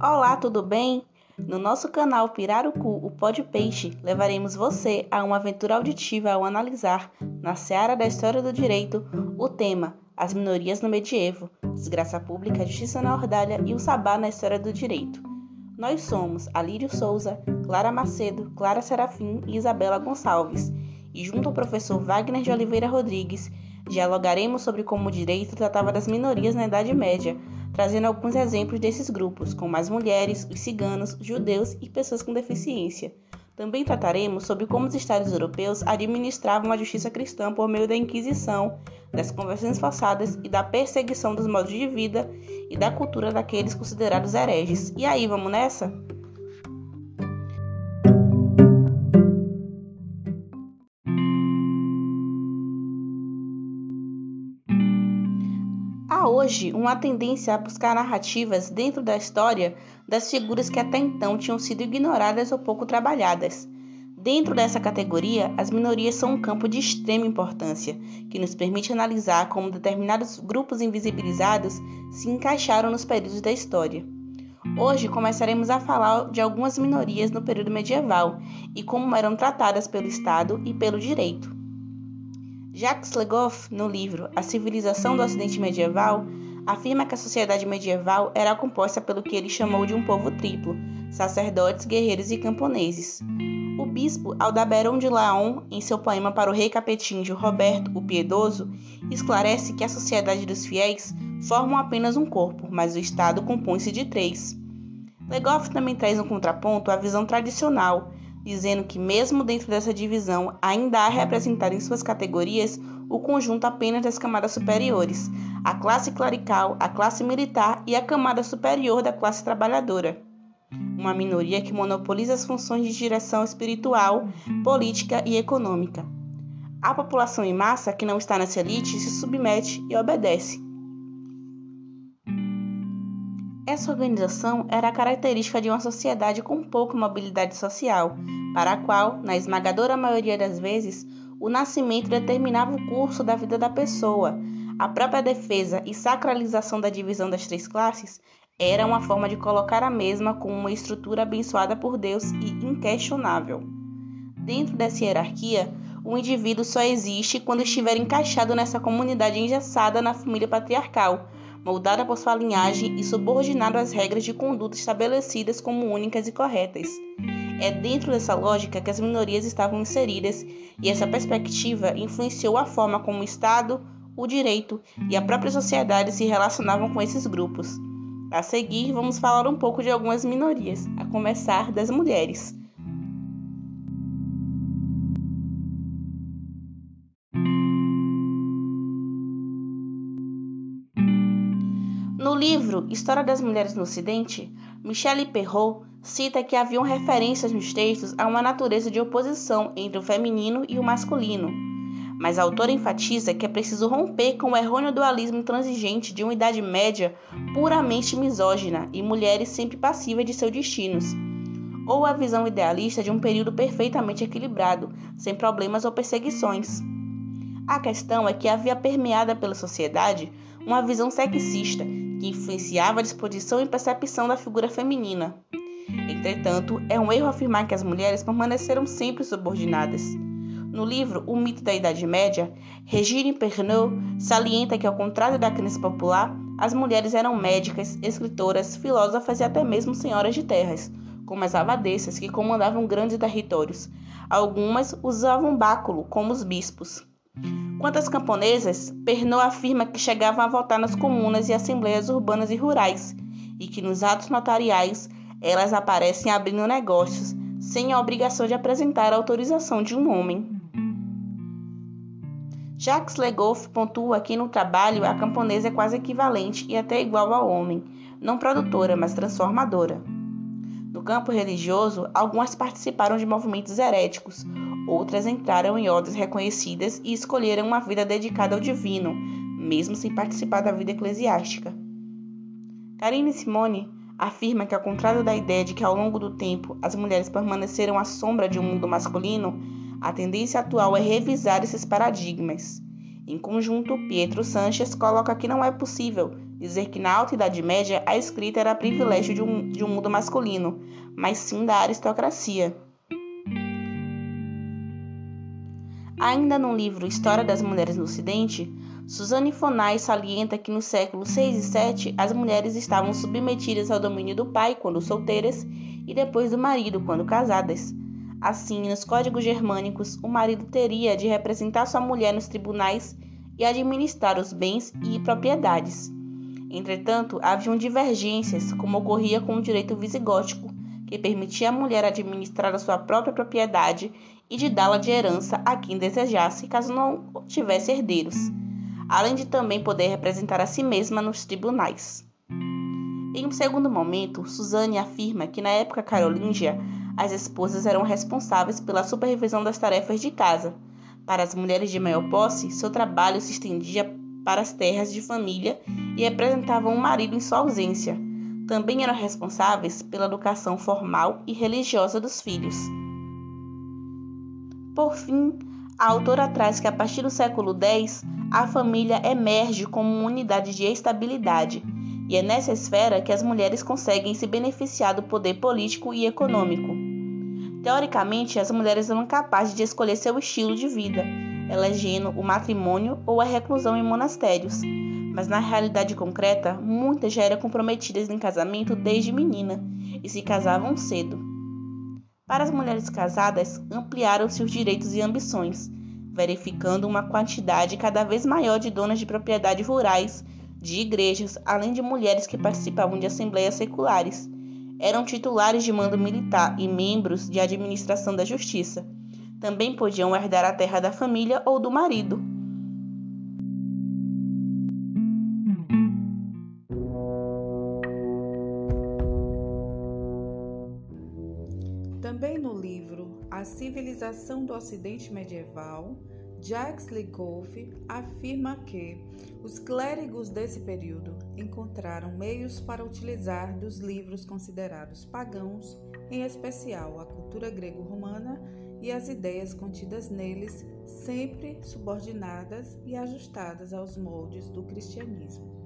Olá, tudo bem? No nosso canal Pirarucu, o Pod Peixe, levaremos você a uma aventura auditiva ao analisar, na seara da história do direito, o tema As minorias no medievo, desgraça pública, justiça na ordalha e o sabá na história do direito. Nós somos Alírio Souza, Clara Macedo, Clara Serafim e Isabela Gonçalves, e junto ao professor Wagner de Oliveira Rodrigues, dialogaremos sobre como o direito tratava das minorias na Idade Média, trazendo alguns exemplos desses grupos, como as mulheres, os ciganos, judeus e pessoas com deficiência. Também trataremos sobre como os estados europeus administravam a justiça cristã por meio da Inquisição, das conversões forçadas e da perseguição dos modos de vida e da cultura daqueles considerados hereges. E aí, vamos nessa? Hoje uma tendência a buscar narrativas dentro da história das figuras que até então tinham sido ignoradas ou pouco trabalhadas. Dentro dessa categoria, as minorias são um campo de extrema importância, que nos permite analisar como determinados grupos invisibilizados se encaixaram nos períodos da história. Hoje começaremos a falar de algumas minorias no período medieval e como eram tratadas pelo Estado e pelo direito. Jacques Legoff, no livro A Civilização do Ocidente Medieval, afirma que a sociedade medieval era composta pelo que ele chamou de um povo triplo: sacerdotes, guerreiros e camponeses. O bispo Aldaberon de Laon, em seu poema para o rei capetíngio Roberto o Piedoso, esclarece que a sociedade dos fiéis formam apenas um corpo, mas o Estado compõe-se de três. Legoff também traz um contraponto à visão tradicional, dizendo que, mesmo dentro dessa divisão, ainda há representado em suas categorias o conjunto apenas das camadas superiores, a classe clerical, a classe militar e a camada superior da classe trabalhadora. Uma minoria que monopoliza as funções de direção espiritual, política e econômica. A população em massa, que não está nessa elite, se submete e obedece. Essa organização era característica de uma sociedade com pouca mobilidade social, para a qual, na esmagadora maioria das vezes, o nascimento determinava o curso da vida da pessoa. A própria defesa e sacralização da divisão das três classes era uma forma de colocar a mesma como uma estrutura abençoada por Deus e inquestionável. Dentro dessa hierarquia, o indivíduo só existe quando estiver encaixado nessa comunidade engessada na família patriarcal, moldada por sua linhagem e subordinado às regras de conduta estabelecidas como únicas e corretas. É dentro dessa lógica que as minorias estavam inseridas, e essa perspectiva influenciou a forma como o Estado, o direito e a própria sociedade se relacionavam com esses grupos. A seguir, vamos falar um pouco de algumas minorias, a começar das mulheres. No livro História das Mulheres no Ocidente, Michelle Perrault cita que haviam referências nos textos a uma natureza de oposição entre o feminino e o masculino. Mas a autora enfatiza que é preciso romper com o errôneo dualismo transigente de uma Idade Média puramente misógina e mulheres sempre passivas de seus destinos, ou a visão idealista de um período perfeitamente equilibrado, sem problemas ou perseguições. A questão é que havia permeada pela sociedade uma visão sexista que influenciava a disposição e percepção da figura feminina. Entretanto, é um erro afirmar que as mulheres permaneceram sempre subordinadas. No livro O Mito da Idade Média, Regine Pernod salienta que, ao contrário da crença popular, as mulheres eram médicas, escritoras, filósofas e até mesmo senhoras de terras, como as abadesas que comandavam grandes territórios. Algumas usavam báculo, como os bispos. Quanto às camponesas, Pernod afirma que chegavam a votar nas comunas e assembleias urbanas e rurais, e que nos atos notariais elas aparecem abrindo negócios, sem a obrigação de apresentar a autorização de um homem. Jacques Legoff pontua que no trabalho a camponesa é quase equivalente e até igual ao homem, não produtora, mas transformadora. No campo religioso, algumas participaram de movimentos heréticos, Outras entraram em ordens reconhecidas e escolheram uma vida dedicada ao divino, mesmo sem participar da vida eclesiástica. Karine Simone afirma que, ao contrário da ideia de que ao longo do tempo as mulheres permaneceram à sombra de um mundo masculino, a tendência atual é revisar esses paradigmas. Em conjunto, Pietro Sanches coloca que não é possível dizer que na Alta Idade Média a escrita era privilégio de um, de um mundo masculino, mas sim da aristocracia. Ainda no livro História das Mulheres no Ocidente, Suzanne Fonay salienta que nos séculos 6 e 7 as mulheres estavam submetidas ao domínio do pai quando solteiras e depois do marido quando casadas. Assim, nos códigos germânicos, o marido teria de representar sua mulher nos tribunais e administrar os bens e propriedades. Entretanto, haviam divergências, como ocorria com o direito visigótico, que permitia à mulher administrar a sua própria propriedade e de dá-la de herança a quem desejasse, caso não tivesse herdeiros, além de também poder representar a si mesma nos tribunais. Em um segundo momento, Suzane afirma que na época carolíngia, as esposas eram responsáveis pela supervisão das tarefas de casa. Para as mulheres de maior posse, seu trabalho se estendia para as terras de família e representavam o marido em sua ausência. Também eram responsáveis pela educação formal e religiosa dos filhos. Por fim, a autora traz que a partir do século X, a família emerge como uma unidade de estabilidade, e é nessa esfera que as mulheres conseguem se beneficiar do poder político e econômico. Teoricamente, as mulheres eram capazes de escolher seu estilo de vida, elegendo o matrimônio ou a reclusão em monastérios, mas na realidade concreta, muitas já eram comprometidas em casamento desde menina e se casavam cedo. Para as mulheres casadas, ampliaram-se os direitos e ambições, verificando uma quantidade cada vez maior de donas de propriedade rurais, de igrejas, além de mulheres que participavam de assembleias seculares. Eram titulares de mando militar e membros de administração da justiça também podiam herdar a terra da família ou do marido. Civilização do Ocidente Medieval, Jacques Ligoff afirma que os clérigos desse período encontraram meios para utilizar dos livros considerados pagãos, em especial a cultura grego-romana e as ideias contidas neles, sempre subordinadas e ajustadas aos moldes do cristianismo.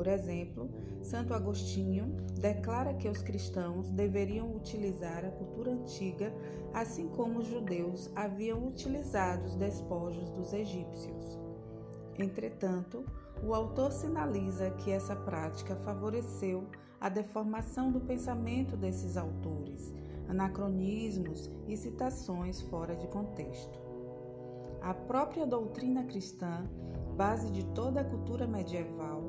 Por exemplo, Santo Agostinho declara que os cristãos deveriam utilizar a cultura antiga, assim como os judeus haviam utilizado os despojos dos egípcios. Entretanto, o autor sinaliza que essa prática favoreceu a deformação do pensamento desses autores, anacronismos e citações fora de contexto. A própria doutrina cristã, base de toda a cultura medieval,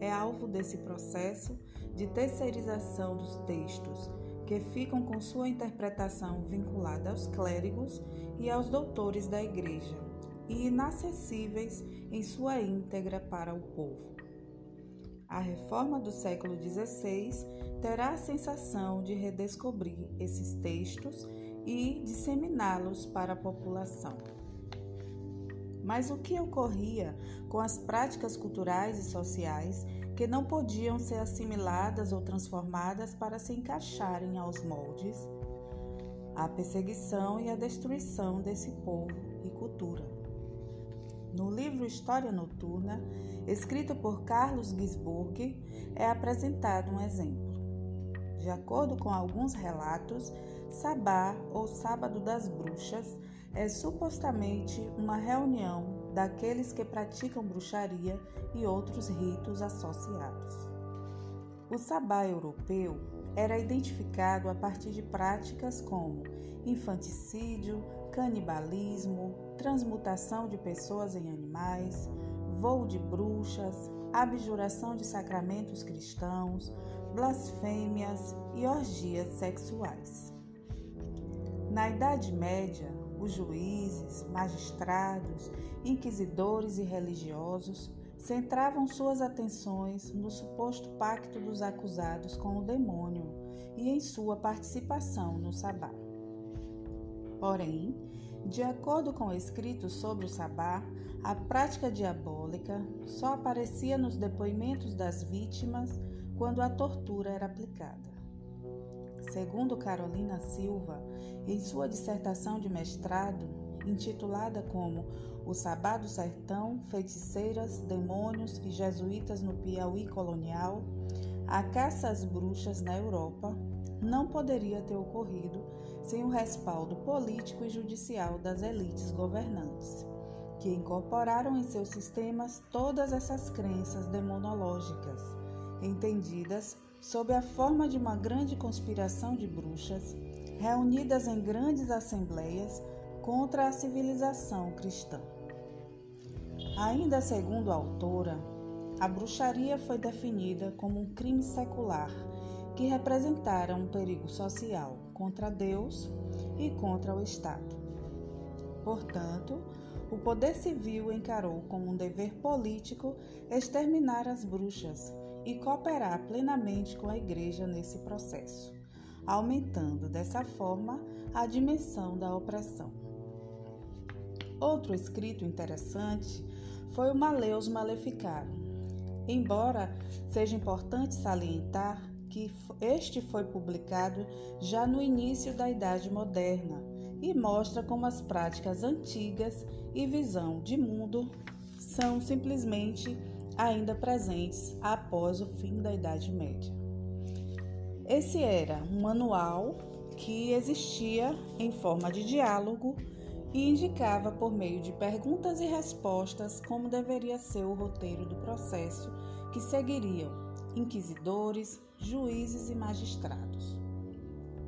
é alvo desse processo de terceirização dos textos, que ficam com sua interpretação vinculada aos clérigos e aos doutores da Igreja, e inacessíveis em sua íntegra para o povo. A reforma do século XVI terá a sensação de redescobrir esses textos e disseminá-los para a população. Mas o que ocorria com as práticas culturais e sociais que não podiam ser assimiladas ou transformadas para se encaixarem aos moldes? A perseguição e a destruição desse povo e cultura. No livro História Noturna, escrito por Carlos Gisburg, é apresentado um exemplo. De acordo com alguns relatos, Sabá ou Sábado das Bruxas é supostamente uma reunião daqueles que praticam bruxaria e outros ritos associados. O sabá europeu era identificado a partir de práticas como infanticídio, canibalismo, transmutação de pessoas em animais, voo de bruxas, abjuração de sacramentos cristãos, blasfêmias e orgias sexuais. Na Idade Média, os juízes, magistrados, inquisidores e religiosos centravam suas atenções no suposto pacto dos acusados com o demônio e em sua participação no sabá. Porém, de acordo com escritos sobre o sabá, a prática diabólica só aparecia nos depoimentos das vítimas quando a tortura era aplicada. Segundo Carolina Silva, em sua dissertação de mestrado, intitulada como O Sabá do Sertão, Feiticeiras, Demônios e Jesuítas no Piauí Colonial, a caça às bruxas na Europa não poderia ter ocorrido sem o respaldo político e judicial das elites governantes, que incorporaram em seus sistemas todas essas crenças demonológicas, entendidas sob a forma de uma grande conspiração de bruxas, reunidas em grandes assembleias contra a civilização cristã. Ainda segundo a autora, a bruxaria foi definida como um crime secular que representara um perigo social contra Deus e contra o Estado. Portanto, o poder civil encarou como um dever político exterminar as bruxas e cooperar plenamente com a Igreja nesse processo, aumentando dessa forma a dimensão da opressão. Outro escrito interessante foi o Maleus Maleficarum. Embora seja importante salientar que este foi publicado já no início da Idade Moderna e mostra como as práticas antigas e visão de mundo são simplesmente ainda presentes após o fim da Idade Média. Esse era um manual que existia em forma de diálogo e indicava por meio de perguntas e respostas como deveria ser o roteiro do processo que seguiriam inquisidores, juízes e magistrados.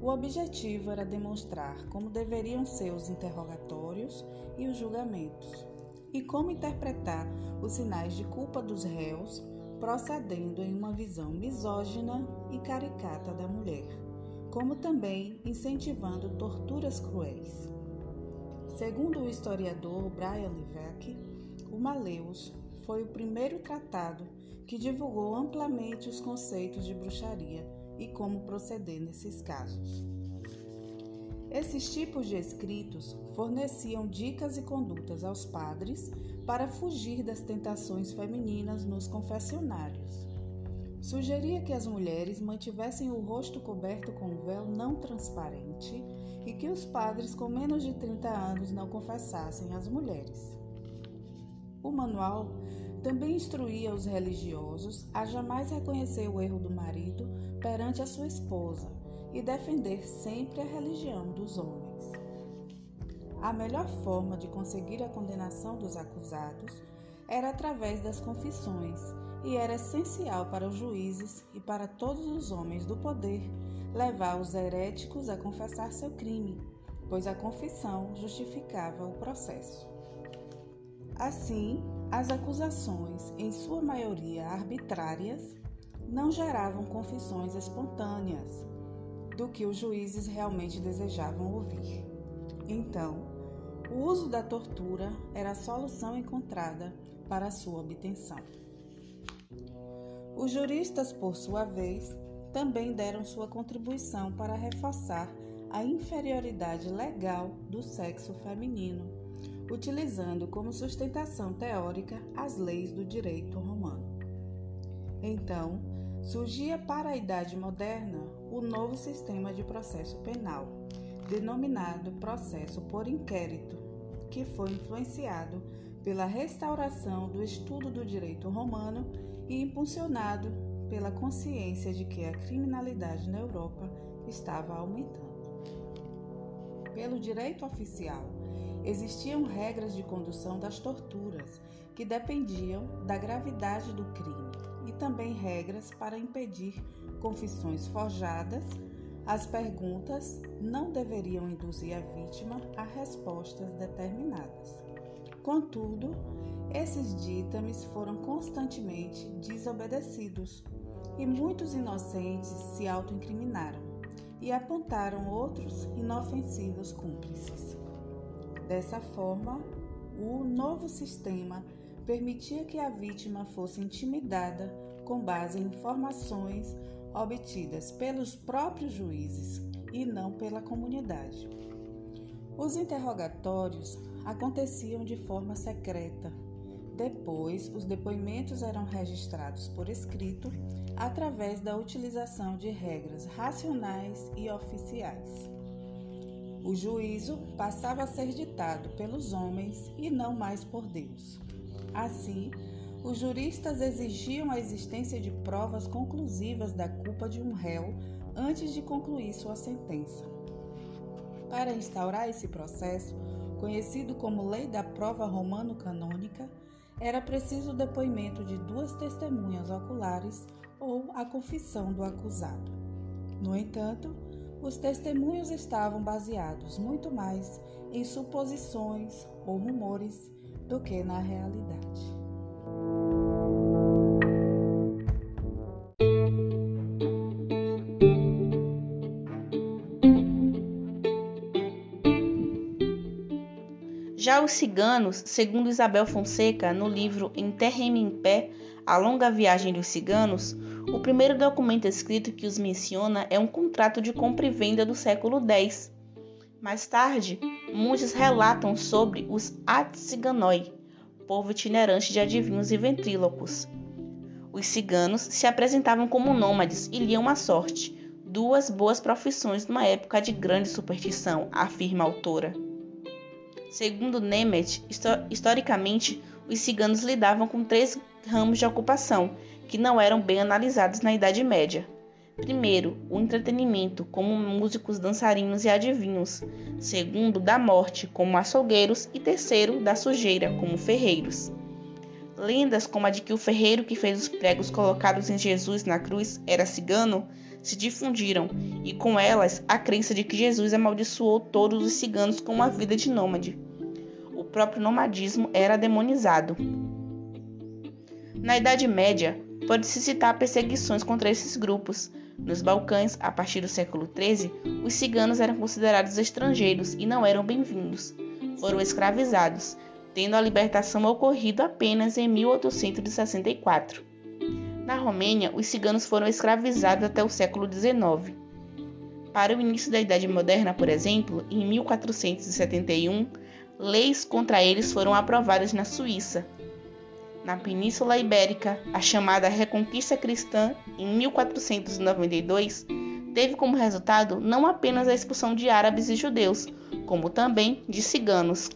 O objetivo era demonstrar como deveriam ser os interrogatórios e os julgamentos, e como interpretar os sinais de culpa dos réus, procedendo em uma visão misógina e caricata da mulher, como também incentivando torturas cruéis. Segundo o historiador Brian Livesey, o Maleus foi o primeiro tratado que divulgou amplamente os conceitos de bruxaria e como proceder nesses casos. Esses tipos de escritos forneciam dicas e condutas aos padres para fugir das tentações femininas nos confessionários. Sugeria que as mulheres mantivessem o rosto coberto com um véu não transparente e que os padres com menos de 30 anos não confessassem as mulheres. O manual também instruía os religiosos a jamais reconhecer o erro do marido perante a sua esposa e defender sempre a religião dos homens. A melhor forma de conseguir a condenação dos acusados era através das confissões e era essencial para os juízes e para todos os homens do poder levar os heréticos a confessar seu crime, pois a confissão justificava o processo. Assim, as acusações, em sua maioria arbitrárias, não geravam confissões espontâneas do que os juízes realmente desejavam ouvir. Então, o uso da tortura era a solução encontrada para sua obtenção. Os juristas, por sua vez, também deram sua contribuição para reforçar a inferioridade legal do sexo feminino utilizando como sustentação teórica as leis do direito romano. Então, surgia para a Idade Moderna o novo sistema de processo penal, denominado processo por inquérito, que foi influenciado pela restauração do estudo do direito romano e impulsionado pela consciência de que a criminalidade na Europa estava aumentando. Pelo direito oficial, existiam regras de condução das torturas que dependiam da gravidade do crime e também regras para impedir confissões forjadas. As perguntas não deveriam induzir a vítima a respostas determinadas. Contudo, esses ditames foram constantemente desobedecidos e muitos inocentes se autoincriminaram e apontaram outros inofensivos cúmplices. Dessa forma, o novo sistema permitia que a vítima fosse intimidada com base em informações obtidas pelos próprios juízes e não pela comunidade. Os interrogatórios aconteciam de forma secreta. Depois, os depoimentos eram registrados por escrito através da utilização de regras racionais e oficiais. O juízo passava a ser ditado pelos homens e não mais por Deus. Assim, os juristas exigiam a existência de provas conclusivas da culpa de um réu antes de concluir sua sentença. Para instaurar esse processo, conhecido como Lei da Prova Romano-Canônica, era preciso o depoimento de duas testemunhas oculares ou a confissão do acusado. No entanto, os testemunhos estavam baseados muito mais em suposições ou rumores do que na realidade. Já os ciganos, segundo Isabel Fonseca, no livro Enterre-me em Pé, A Longa Viagem dos Ciganos, o primeiro documento escrito que os menciona é um contrato de compra e venda do século X. Mais tarde, muitos relatam sobre os Atsiganoi, povo itinerante de adivinhos e ventrílocos. Os ciganos se apresentavam como nômades e liam a sorte, duas boas profissões numa época de grande superstição, afirma a autora. Segundo Nemeth, historicamente, os ciganos lidavam com três ramos de ocupação que não eram bem analisados na Idade Média. Primeiro, o entretenimento, como músicos, dançarinos e adivinhos. Segundo, da morte, como açougueiros. E terceiro, da sujeira, como ferreiros. Lendas como a de que o ferreiro que fez os pregos colocados em Jesus na cruz era cigano se difundiram, e com elas a crença de que Jesus amaldiçoou todos os ciganos com uma vida de nômade. O próprio nomadismo era demonizado. Na Idade Média, pode-se citar perseguições contra esses grupos. Nos Balcãs, a partir do século XIII, os ciganos eram considerados estrangeiros e não eram bem-vindos. Foram escravizados, tendo a libertação ocorrido apenas em 1864. Na Romênia, os ciganos foram escravizados até o século XIX. Para o início da Idade Moderna, por exemplo, em 1471, leis contra eles foram aprovadas na Suíça. Na Península Ibérica, a chamada Reconquista Cristã, em 1492, teve como resultado não apenas a expulsão de árabes e judeus, como também de ciganos,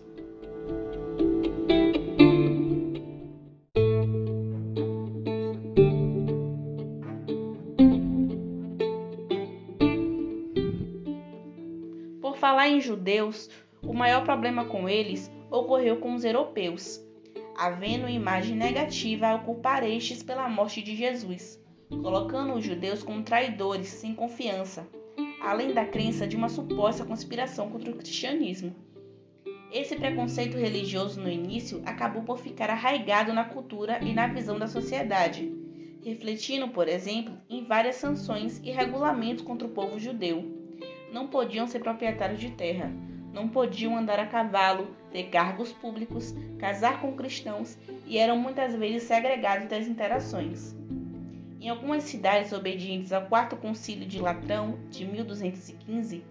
judeus, o maior problema com eles ocorreu com os europeus, havendo imagem negativa a culpar estes pela morte de Jesus, colocando os judeus como traidores sem confiança, além da crença de uma suposta conspiração contra o cristianismo. Esse preconceito religioso no início acabou por ficar arraigado na cultura e na visão da sociedade, refletindo, por exemplo, em várias sanções e regulamentos contra o povo judeu não podiam ser proprietários de terra, não podiam andar a cavalo, ter cargos públicos, casar com cristãos e eram muitas vezes segregados das interações. Em algumas cidades obedientes ao Quarto Concílio de Latrão, de 1215,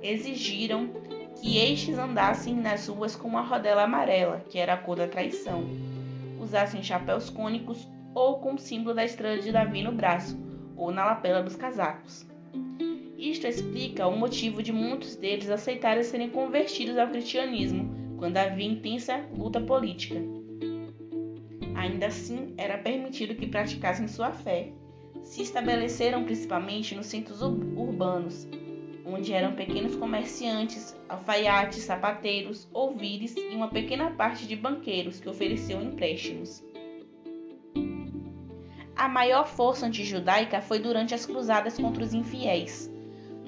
exigiram que estes andassem nas ruas com uma rodela amarela, que era a cor da traição, usassem chapéus cônicos ou com o símbolo da estrela de Davi no braço ou na lapela dos casacos. Isto explica o motivo de muitos deles aceitarem serem convertidos ao cristianismo quando havia intensa luta política. Ainda assim, era permitido que praticassem sua fé. Se estabeleceram principalmente nos centros urbanos, onde eram pequenos comerciantes, alfaiates, sapateiros, ouvires e uma pequena parte de banqueiros que ofereciam empréstimos. A maior força antijudaica foi durante as cruzadas contra os infiéis.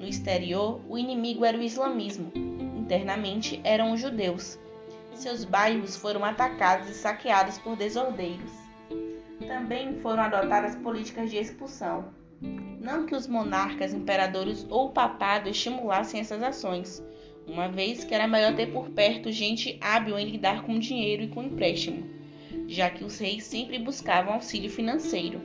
No exterior, o inimigo era o islamismo. Internamente, eram os judeus. Seus bairros foram atacados e saqueados por desordeiros. Também foram adotadas políticas de expulsão. Não que os monarcas, imperadores ou papado estimulassem essas ações, uma vez que era melhor ter por perto gente hábil em lidar com dinheiro e com empréstimo, já que os reis sempre buscavam auxílio financeiro.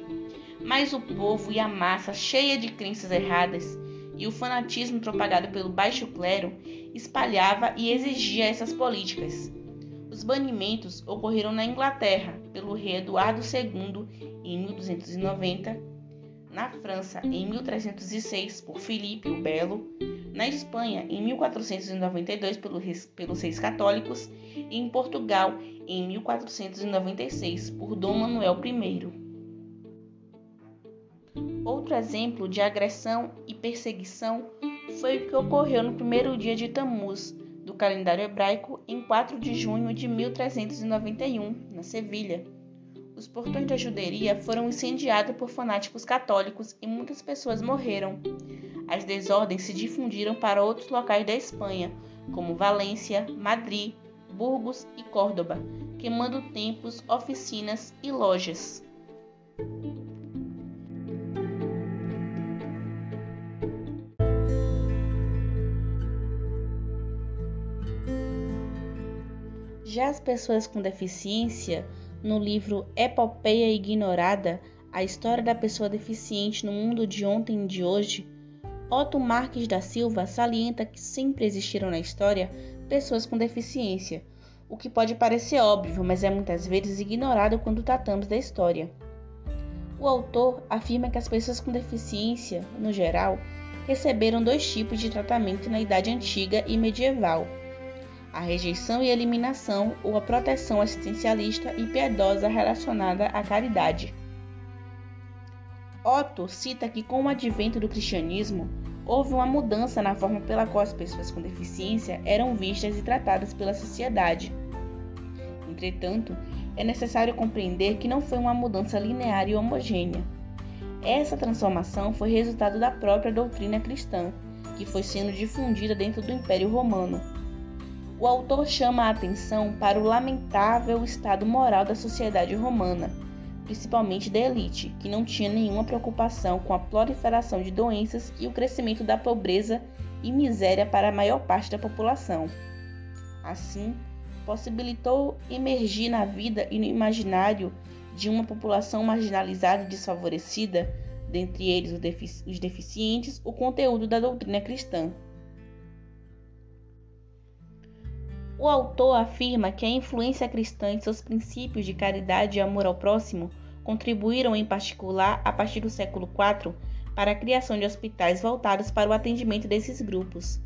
Mas o povo e a massa cheia de crenças erradas e o fanatismo propagado pelo baixo clero espalhava e exigia essas políticas. Os banimentos ocorreram na Inglaterra pelo rei Eduardo II em 1290, na França em 1306 por Filipe o Belo, na Espanha em 1492 pelos Reis Católicos e em Portugal em 1496 por Dom Manuel I. Outro exemplo de agressão e perseguição foi o que ocorreu no primeiro dia de Tammuz do calendário hebraico em 4 de junho de 1391, na Sevilha. Os portões da juderia foram incendiados por fanáticos católicos e muitas pessoas morreram. As desordens se difundiram para outros locais da Espanha, como Valência, Madrid, Burgos e Córdoba, queimando templos, oficinas e lojas. Já as pessoas com deficiência, no livro Epopeia Ignorada, a história da pessoa deficiente no mundo de ontem e de hoje, Otto Marques da Silva salienta que sempre existiram na história pessoas com deficiência, o que pode parecer óbvio, mas é muitas vezes ignorado quando tratamos da história. O autor afirma que as pessoas com deficiência, no geral, receberam dois tipos de tratamento na Idade Antiga e Medieval a rejeição e eliminação ou a proteção assistencialista e piedosa relacionada à caridade. Otto cita que com o advento do cristianismo, houve uma mudança na forma pela qual as pessoas com deficiência eram vistas e tratadas pela sociedade. Entretanto, é necessário compreender que não foi uma mudança linear e homogênea. Essa transformação foi resultado da própria doutrina cristã, que foi sendo difundida dentro do Império Romano, o autor chama a atenção para o lamentável estado moral da sociedade romana, principalmente da elite, que não tinha nenhuma preocupação com a proliferação de doenças e o crescimento da pobreza e miséria para a maior parte da população. Assim, possibilitou emergir na vida e no imaginário de uma população marginalizada e desfavorecida, dentre eles os deficientes, o conteúdo da doutrina cristã. O autor afirma que a influência cristã e seus princípios de caridade e amor ao próximo contribuíram, em particular, a partir do século IV, para a criação de hospitais voltados para o atendimento desses grupos.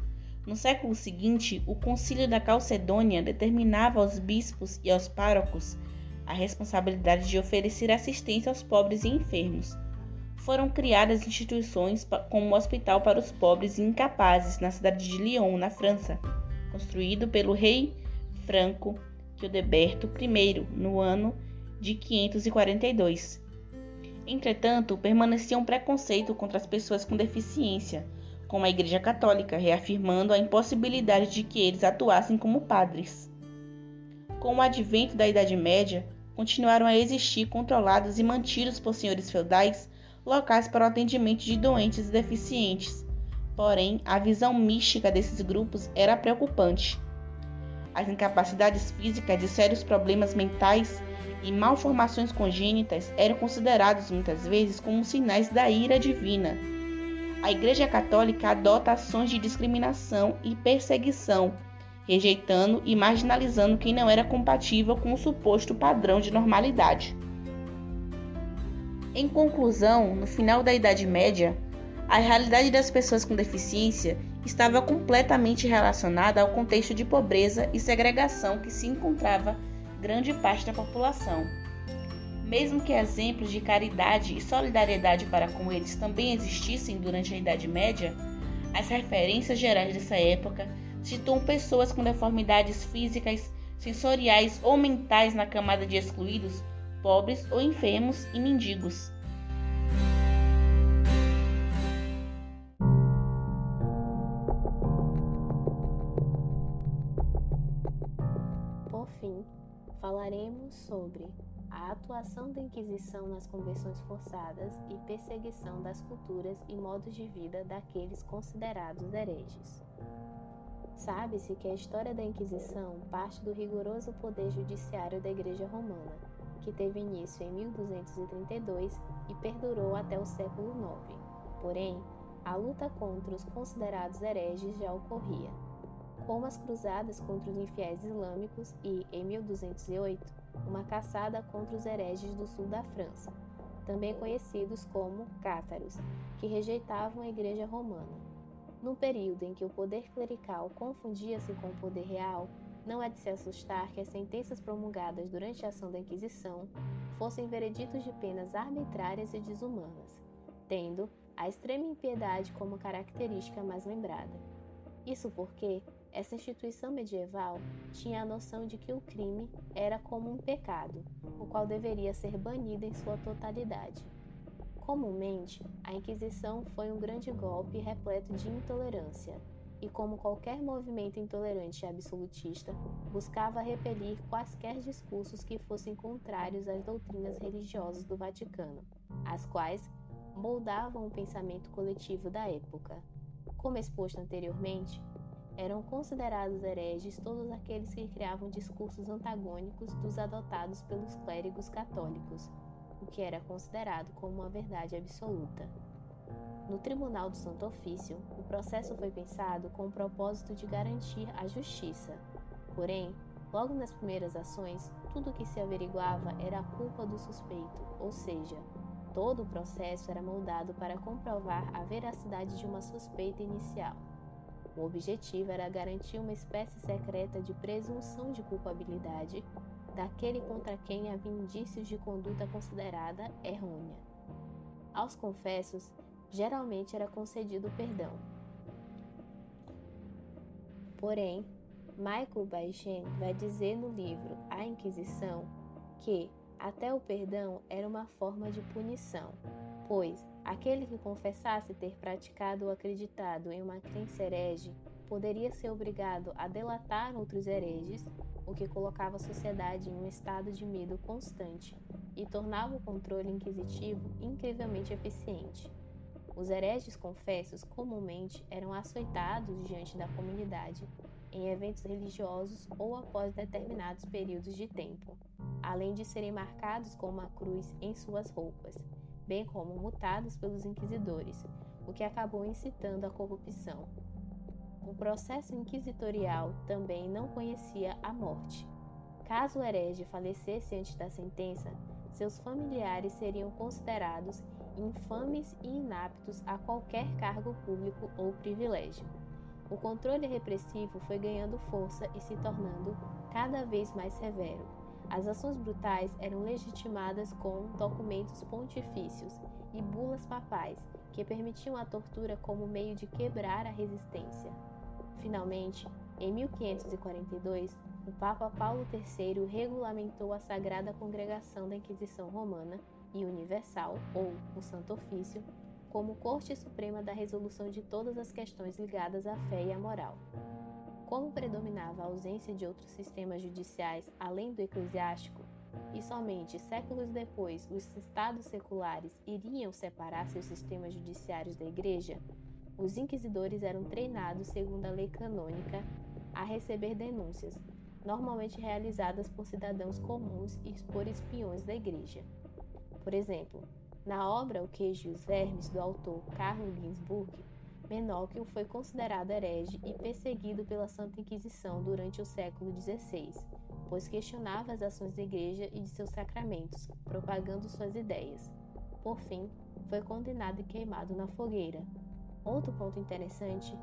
No século seguinte, o Concílio da Calcedônia determinava aos bispos e aos párocos a responsabilidade de oferecer assistência aos pobres e enfermos. Foram criadas instituições como o Hospital para os Pobres e Incapazes na cidade de Lyon, na França construído pelo rei Franco Childeberto I no ano de 542. Entretanto, permanecia um preconceito contra as pessoas com deficiência, com a Igreja Católica reafirmando a impossibilidade de que eles atuassem como padres. Com o advento da Idade Média, continuaram a existir controlados e mantidos por senhores feudais locais para o atendimento de doentes e deficientes, Porém, a visão mística desses grupos era preocupante. As incapacidades físicas de sérios problemas mentais e malformações congênitas eram considerados muitas vezes como sinais da ira divina. A Igreja Católica adota ações de discriminação e perseguição, rejeitando e marginalizando quem não era compatível com o suposto padrão de normalidade. Em conclusão, no final da Idade Média, a realidade das pessoas com deficiência estava completamente relacionada ao contexto de pobreza e segregação que se encontrava grande parte da população. Mesmo que exemplos de caridade e solidariedade para com eles também existissem durante a Idade Média, as referências gerais dessa época situam pessoas com deformidades físicas, sensoriais ou mentais na camada de excluídos, pobres ou enfermos e mendigos. Falaremos sobre a atuação da Inquisição nas conversões forçadas e perseguição das culturas e modos de vida daqueles considerados hereges. Sabe-se que a história da Inquisição parte do rigoroso poder judiciário da Igreja Romana, que teve início em 1232 e perdurou até o século IX. Porém, a luta contra os considerados hereges já ocorria como as cruzadas contra os infiéis islâmicos e, em 1208, uma caçada contra os hereges do sul da França. também conhecidos como cátaros, que rejeitavam a Igreja Romana. Num período em que o poder clerical confundia-se com o poder real, não é de se assustar que as sentenças promulgadas durante a ação da Inquisição fossem vereditos de penas arbitrárias e desumanas, tendo a extrema impiedade como característica mais lembrada. Isso porque essa instituição medieval tinha a noção de que o crime era como um pecado, o qual deveria ser banido em sua totalidade. Comumente, a Inquisição foi um grande golpe repleto de intolerância, e como qualquer movimento intolerante e absolutista, buscava repelir quaisquer discursos que fossem contrários às doutrinas religiosas do Vaticano, as quais moldavam o pensamento coletivo da época. Como exposto anteriormente, eram considerados hereges todos aqueles que criavam discursos antagônicos dos adotados pelos clérigos católicos, o que era considerado como uma verdade absoluta. No Tribunal do Santo Ofício, o processo foi pensado com o propósito de garantir a justiça. Porém, logo nas primeiras ações, tudo o que se averiguava era a culpa do suspeito, ou seja, todo o processo era moldado para comprovar a veracidade de uma suspeita inicial. O objetivo era garantir uma espécie secreta de presunção de culpabilidade daquele contra quem havia indícios de conduta considerada errônea. Aos confessos geralmente era concedido perdão. Porém, Michael Baichet vai dizer no livro A Inquisição que até o perdão era uma forma de punição, pois aquele que confessasse ter praticado ou acreditado em uma crença herege poderia ser obrigado a delatar outros hereges, o que colocava a sociedade em um estado de medo constante e tornava o controle inquisitivo incrivelmente eficiente. Os hereges confessos comumente eram açoitados diante da comunidade em eventos religiosos ou após determinados períodos de tempo, além de serem marcados com uma cruz em suas roupas, bem como mutados pelos inquisidores, o que acabou incitando a corrupção. O processo inquisitorial também não conhecia a morte. Caso o herege falecesse antes da sentença, seus familiares seriam considerados infames e inaptos a qualquer cargo público ou privilégio. O controle repressivo foi ganhando força e se tornando cada vez mais severo. As ações brutais eram legitimadas com documentos pontifícios e bulas papais que permitiam a tortura como meio de quebrar a resistência. Finalmente, em 1542, o Papa Paulo III regulamentou a Sagrada Congregação da Inquisição Romana e universal, ou o Santo Ofício, como Corte Suprema da resolução de todas as questões ligadas à fé e à moral. Como predominava a ausência de outros sistemas judiciais além do eclesiástico, e somente séculos depois os estados seculares iriam separar seus sistemas judiciários da Igreja, os inquisidores eram treinados segundo a lei canônica a receber denúncias, normalmente realizadas por cidadãos comuns e por espiões da Igreja. Por exemplo, na obra O Queijo e os Vermes, do autor Carlo Ginzburg, Menóquio foi considerado herege e perseguido pela Santa Inquisição durante o século XVI, pois questionava as ações da Igreja e de seus sacramentos, propagando suas ideias. Por fim, foi condenado e queimado na fogueira. Outro ponto interessante,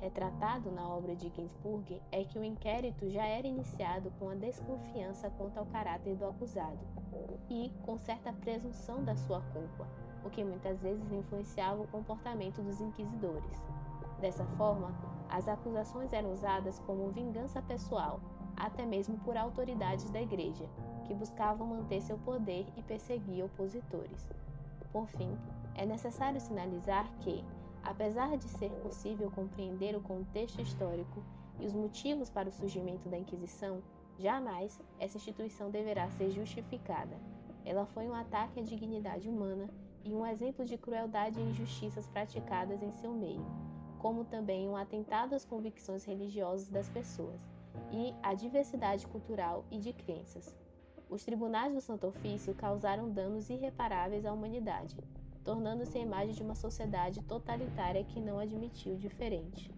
retratado na obra de Ginsburg, é que o inquérito já era iniciado com a desconfiança quanto ao caráter do acusado e com certa presunção da sua culpa, o que muitas vezes influenciava o comportamento dos inquisidores. Dessa forma, as acusações eram usadas como vingança pessoal, até mesmo por autoridades da Igreja, que buscavam manter seu poder e perseguir opositores. Por fim, é necessário sinalizar que, apesar de ser possível compreender o contexto histórico e os motivos para o surgimento da Inquisição, Jamais essa instituição deverá ser justificada. Ela foi um ataque à dignidade humana e um exemplo de crueldade e injustiças praticadas em seu meio, como também um atentado às convicções religiosas das pessoas e à diversidade cultural e de crenças. Os tribunais do Santo Ofício causaram danos irreparáveis à humanidade, tornando-se a imagem de uma sociedade totalitária que não admitiu diferente.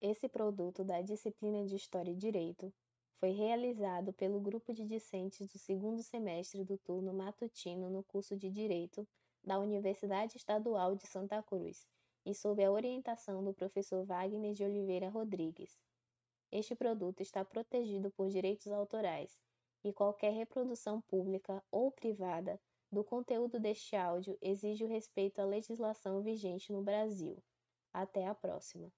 Esse produto da disciplina de História e Direito foi realizado pelo grupo de discentes do segundo semestre do turno matutino no curso de Direito da Universidade Estadual de Santa Cruz e sob a orientação do professor Wagner de Oliveira Rodrigues. Este produto está protegido por direitos autorais e qualquer reprodução pública ou privada do conteúdo deste áudio exige o respeito à legislação vigente no Brasil. Até a próxima.